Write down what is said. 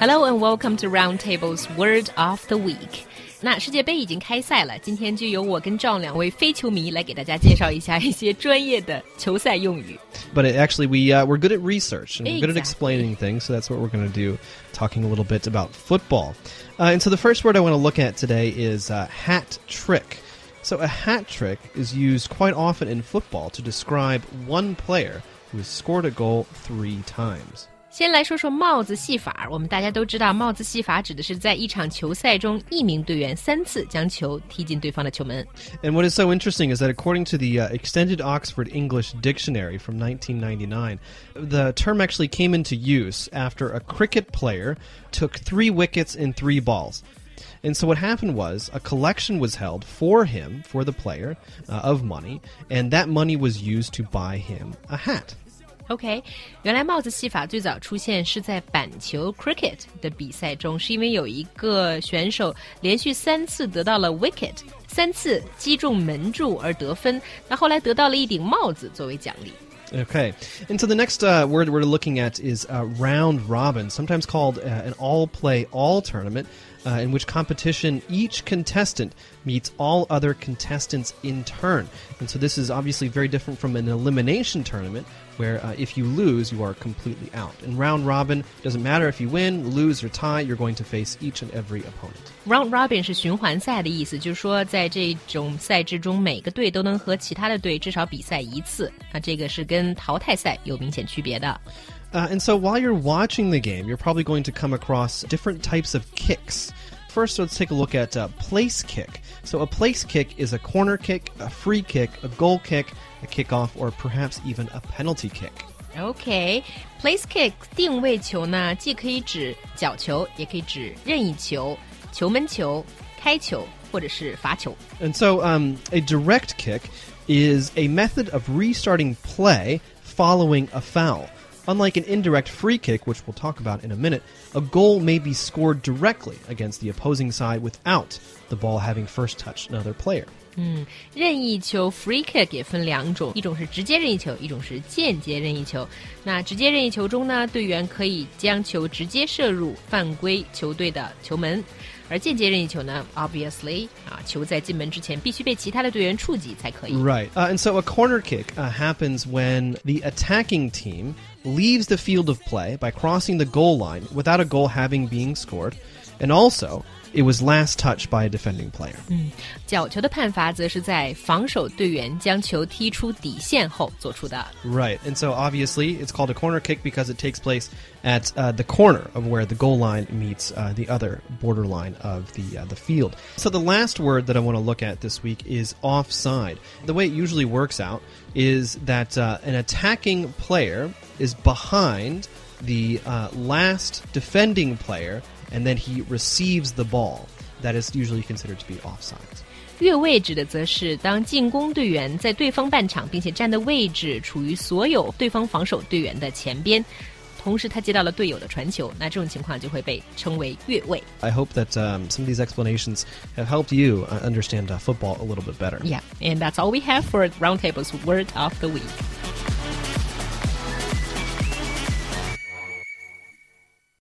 Hello and welcome to Roundtable's Word of the Week。那世界杯已经开赛了，今天就由我跟 John 两位非球迷来给大家介绍一下一些专业的球赛用语。 But it, actually, we uh, we're good at research and we're good at Exactly. explaining things, so that's what we're going to do, talking a little bit about football. Uh, and so the first word I want to look at today is uh, hat trick. So a hat trick is used quite often in football to describe one player who has scored a goal three times. 先来说说帽子戏法。我们大家都知道，帽子戏法指的是在一场球赛中，一名队员三次将球踢进对方的球门。 And what is so interesting is that according to the uh, Extended Oxford English Dictionary from 1999, the term actually came into use after a cricket player took three wickets in three balls. And so what happened was a collection was held for him, for the player, uh, of money, and that money was used to buy him a hat. OK，原来帽子戏法最早出现是在板球 cricket 的比赛中，是因为有一个选手连续三次得到了 wicket，三次击中门柱而得分，那后来得到了一顶帽子作为奖励。 Okay. And so the next uh, word we're looking at is uh, round robin, sometimes called uh, an all play all tournament, uh, in which competition each contestant meets all other contestants in turn. And so this is obviously very different from an elimination tournament. Where uh, if you lose, you are completely out. In round robin, doesn't matter if you win, lose, or tie, you're going to face each and every opponent. Round robin 是循环赛的意思，就是说在这种赛制中，每个队都能和其他的队至少比赛一次。那这个是跟 淘汰赛有明显区别的。 Uh, and so while you're watching the game, you're probably going to come across different types of kicks. First, let's take a look at uh, place kick. So, a place kick is a corner kick, a free kick, a goal kick, a kickoff, or perhaps even a penalty kick. OK，place、kick 定位球呢，既可以指角球，也可以指任意球、球门球、开球 或者是罚球。 And so, um, a direct kick is a method of restarting play following a foul. Unlike an indirect free kick, which we'll talk about in a minute, a goal may be scored directly against the opposing side without the ball having first touched another player. 任意球 free kick 也分两种，一种是直接任意球，一种是间接任意球。那直接任意球中呢，队员可以将球直接射入犯规球队的球门， 而间接任意球呢，obviously 啊，球在进门之前必须被其他的队员触及才可以。 Right. Uh, and so a corner kick uh, happens when the attacking team leaves the field of play by crossing the goal line without a goal having been scored, and also it was last touched by a defending player. 角球的判罚则是在防守队员将球踢出底线后做出的。 Right. And so obviously it's called a corner kick because it takes place at uh, the corner of where the goal line meets uh, the other borderline of the uh, the field. So the last word that I want to look at this week is offside. The way it usually works out is that uh, an attacking player is behind the uh, last defending player and then he receives the ball. That is usually considered to be offside. 越位指的则是当进攻队员在对方半场，并且站的位置处于所有对方防守队员的前边，同时他接到了队友的传球，那这种情况就会被称为越位。 I hope that um, some of these explanations have helped you uh, understand uh, football a little bit better. Yeah, and that's all we have for Roundtable's Word of the Week.